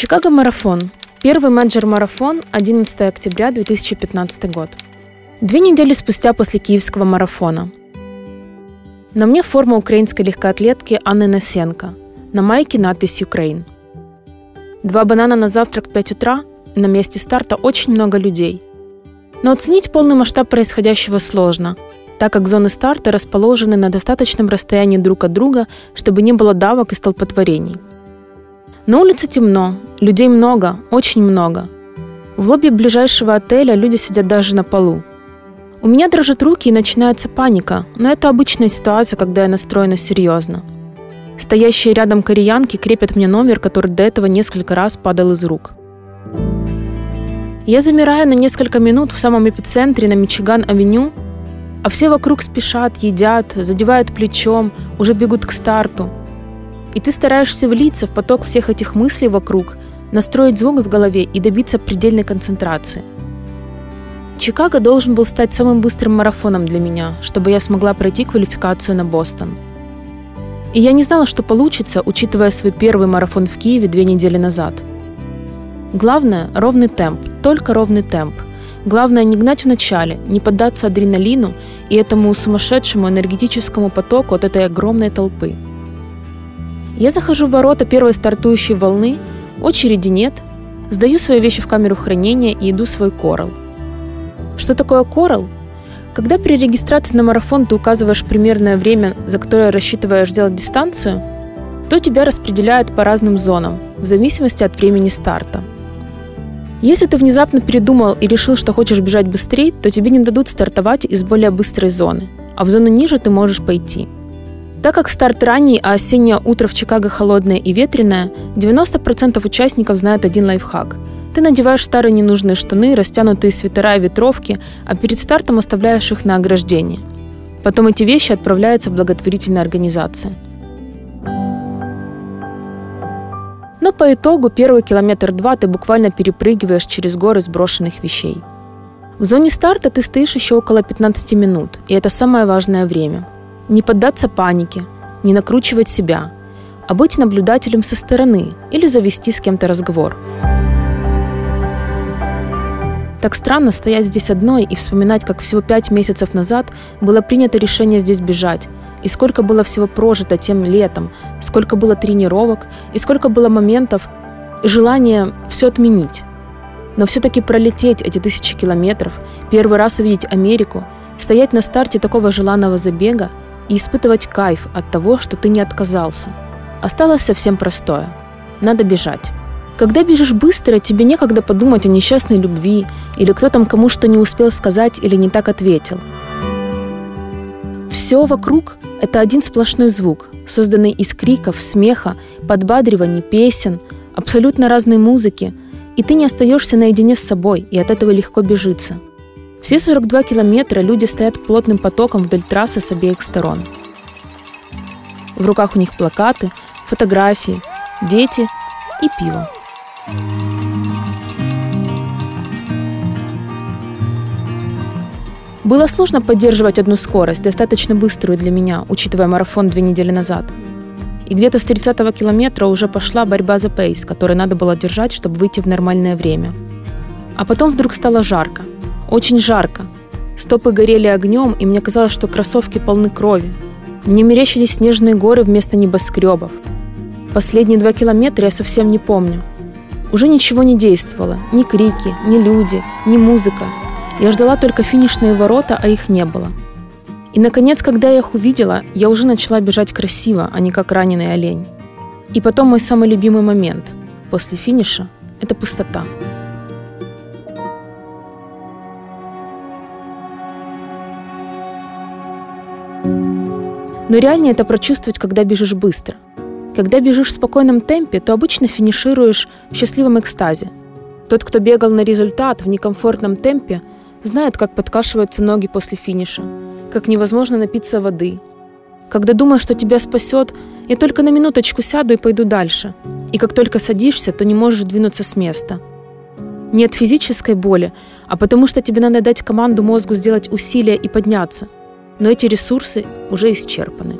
Чикаго-марафон. Первый менеджер-марафон 11 октября 2015 год. Две недели спустя после киевского марафона. На мне форма украинской легкоатлетки Анны Насенко. На майке надпись «Украин». Два банана на завтрак в 5 утра, и на месте старта очень много людей. Но оценить полный масштаб происходящего сложно, так как зоны старта расположены на достаточном расстоянии друг от друга, чтобы не было давок и столпотворений. На улице темно, людей много, очень много. В лобби ближайшего отеля люди сидят даже на полу. У меня дрожат руки и начинается паника, но это обычная ситуация, когда я настроена серьезно. Стоящие рядом кореянки крепят мне номер, который до этого несколько раз падал из рук. Я замираю на несколько минут в самом эпицентре на Мичиган-авеню, а все вокруг спешат, едят, задевают плечом, уже бегут к старту. И ты стараешься влиться в поток всех этих мыслей вокруг, настроить звук в голове и добиться предельной концентрации. Чикаго должен был стать самым быстрым марафоном для меня, чтобы я смогла пройти квалификацию на Бостон. И я не знала, что получится, учитывая свой первый марафон в Киеве две недели назад. Главное – ровный темп, только ровный темп. Главное не гнать в начале, не поддаться адреналину и этому сумасшедшему энергетическому потоку от этой огромной толпы. Я захожу в ворота первой стартующей волны, очереди нет, сдаю свои вещи в камеру хранения и иду в свой корал. Что такое корал? Когда при регистрации на марафон ты указываешь примерное время, за которое рассчитываешь сделать дистанцию, то тебя распределяют по разным зонам, в зависимости от времени старта. Если ты внезапно передумал и решил, что хочешь бежать быстрее, то тебе не дадут стартовать из более быстрой зоны, а в зону ниже ты можешь пойти. Так как старт ранний, а осеннее утро в Чикаго холодное и ветреное, 90% участников знают один лайфхак. Ты надеваешь старые ненужные штаны, растянутые свитера и ветровки, а перед стартом оставляешь их на ограждении. Потом эти вещи отправляются в благотворительные организации – Но по итогу первый километр-два ты буквально перепрыгиваешь через горы сброшенных вещей. В зоне старта ты стоишь еще около 15 минут, и это самое важное время. Не поддаться панике, не накручивать себя, а быть наблюдателем со стороны или завести с кем-то разговор. Так странно стоять здесь одной и вспоминать, как всего пять месяцев назад было принято решение здесь бежать, и сколько было всего прожито тем летом, сколько было тренировок, и сколько было моментов и желания все отменить. Но все-таки пролететь эти тысячи километров, первый раз увидеть Америку, стоять на старте такого желанного забега и испытывать кайф от того, что ты не отказался. Осталось совсем простое. Надо бежать. Когда бежишь быстро, тебе некогда подумать о несчастной любви или кто там кому что не успел сказать или не так ответил. Все вокруг – это один сплошной звук, созданный из криков, смеха, подбадриваний, песен, абсолютно разной музыки, и ты не остаешься наедине с собой, и от этого легко бежится. Все 42 километра люди стоят плотным потоком вдоль трассы с обеих сторон. В руках у них плакаты, фотографии, дети и пиво. Было сложно поддерживать одну скорость, достаточно быструю для меня, учитывая марафон две недели назад. И где-то с 30-го километра уже пошла борьба за пейс, который надо было держать, чтобы выйти в нормальное время. А потом вдруг стало жарко. Очень жарко. Стопы горели огнем, и мне казалось, что кроссовки полны крови. Мне мерещились снежные горы вместо небоскребов. Последние два километра я совсем не помню. Уже ничего не действовало. Ни крики, ни люди, ни музыка. Я ждала только финишные ворота, а их не было. И, наконец, когда я их увидела, я уже начала бежать красиво, а не как раненый олень. И потом мой самый любимый момент после финиша – это пустота. Но реальнее это прочувствовать, когда бежишь быстро. Когда бежишь в спокойном темпе, то обычно финишируешь в счастливом экстазе. Тот, кто бегал на результат в некомфортном темпе – Знает, как подкашиваются ноги после финиша, как невозможно напиться воды. Когда думаешь, что тебя спасет, я только на минуточку сяду и пойду дальше. И как только садишься, то не можешь двинуться с места. Не от физической боли, а потому что тебе надо дать команду мозгу сделать усилия и подняться. Но эти ресурсы уже исчерпаны.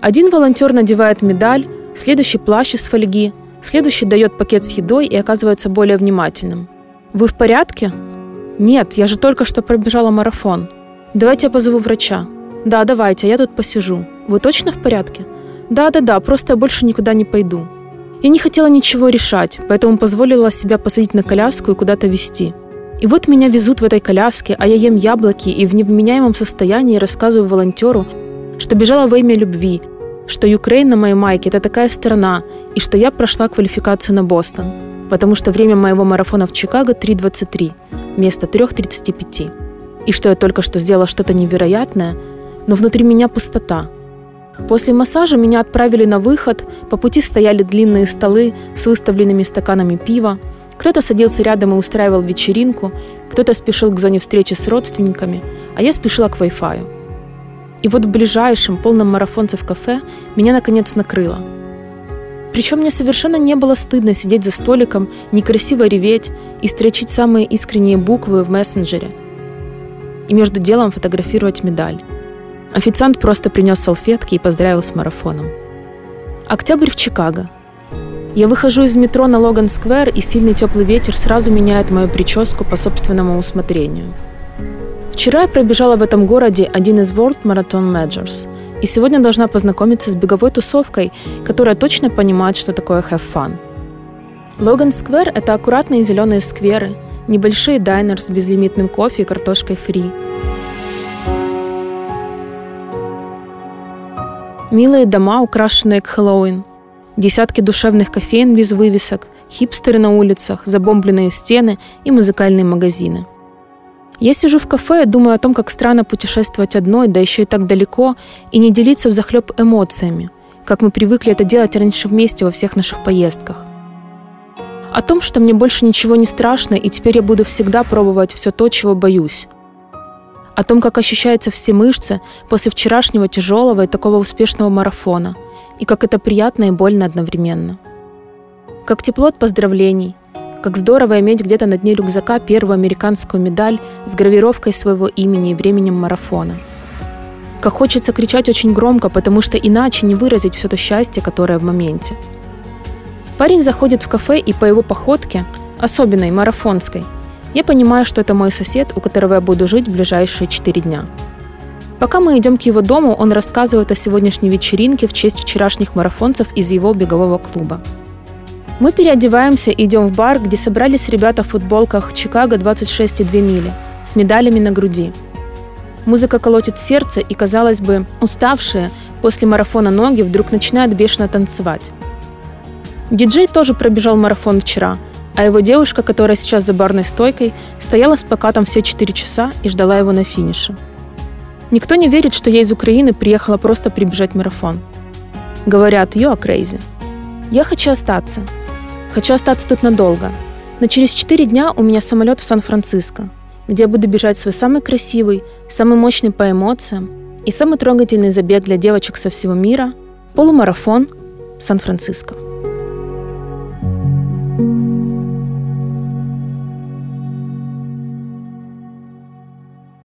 Один волонтер надевает медаль, следующий плащ из фольги, Следующий дает пакет с едой и оказывается более внимательным. «Вы в порядке?» «Нет, я же только что пробежала марафон. Давайте я позову врача». «Да, давайте, я тут посижу. Вы точно в порядке?» «Да-да-да, просто я больше никуда не пойду». Я не хотела ничего решать, поэтому позволила себя посадить на коляску и куда-то везти. И вот меня везут в этой коляске, а я ем яблоки и в невменяемом состоянии рассказываю волонтеру, что бежала во имя любви, что Украина на моей майке – это такая страна, и что я прошла квалификацию на Бостон, потому что время моего марафона в Чикаго 3.23 вместо 3.35. И что я только что сделала что-то невероятное, но внутри меня пустота. После массажа меня отправили на выход, по пути стояли длинные столы с выставленными стаканами пива, кто-то садился рядом и устраивал вечеринку, кто-то спешил к зоне встречи с родственниками, а я спешила к Wi-Fi. И вот в ближайшем, полном марафонцев кафе меня наконец накрыло. Причем мне совершенно не было стыдно сидеть за столиком, некрасиво реветь и строчить самые искренние буквы в мессенджере. И между делом фотографировать медаль. Официант просто принес салфетки и поздравил с марафоном. Октябрь в Чикаго. Я выхожу из метро на Логан-сквер, и сильный теплый ветер сразу меняет мою прическу по собственному усмотрению. Вчера я пробежала в этом городе один из World Marathon Majors, и сегодня должна познакомиться с беговой тусовкой, которая точно понимает, что такое have fun. Логан-сквер – это аккуратные зеленые скверы, небольшие дайнеры с безлимитным кофе и картошкой фри. Милые дома, украшенные к Хэллоуин – Десятки душевных кофеин без вывесок, хипстеры на улицах, забомбленные стены и музыкальные магазины. Я сижу в кафе и думаю о том, как странно путешествовать одной, да еще и так далеко, и не делиться в захлеб эмоциями, как мы привыкли это делать раньше вместе во всех наших поездках. О том, что мне больше ничего не страшно, и теперь я буду всегда пробовать все то, чего боюсь. О том, как ощущаются все мышцы после вчерашнего тяжелого и такого успешного марафона – и как это приятно и больно одновременно. Как тепло от поздравлений, как здорово иметь где-то на дне рюкзака первую американскую медаль с гравировкой своего имени и временем марафона. Как хочется кричать очень громко, потому что иначе не выразить все то счастье, которое в моменте. Парень заходит в кафе, и по его походке, особенной, марафонской, я понимаю, что это мой сосед, у которого я буду жить в ближайшие четыре дня – Пока мы идем к его дому, он рассказывает о сегодняшней вечеринке в честь вчерашних марафонцев из его бегового клуба. Мы переодеваемся и идем в бар, где собрались ребята в футболках «Чикаго 26,2 мили» с медалями на груди. Музыка колотит сердце, и, казалось бы, уставшие после марафона ноги вдруг начинают бешено танцевать. Диджей тоже пробежал марафон вчера, а его девушка, которая сейчас за барной стойкой, стояла с плакатом все 4 часа и ждала его на финише. Никто не верит, что я из Украины приехала просто прибежать марафон. Говорят, you are crazy. Я хочу остаться. Хочу остаться тут надолго. Но через 4 дня у меня самолет в Сан-Франциско, где я буду бежать свой самый красивый, самый мощный по эмоциям и самый трогательный забег для девочек со всего мира – полумарафон Сан-Франциско.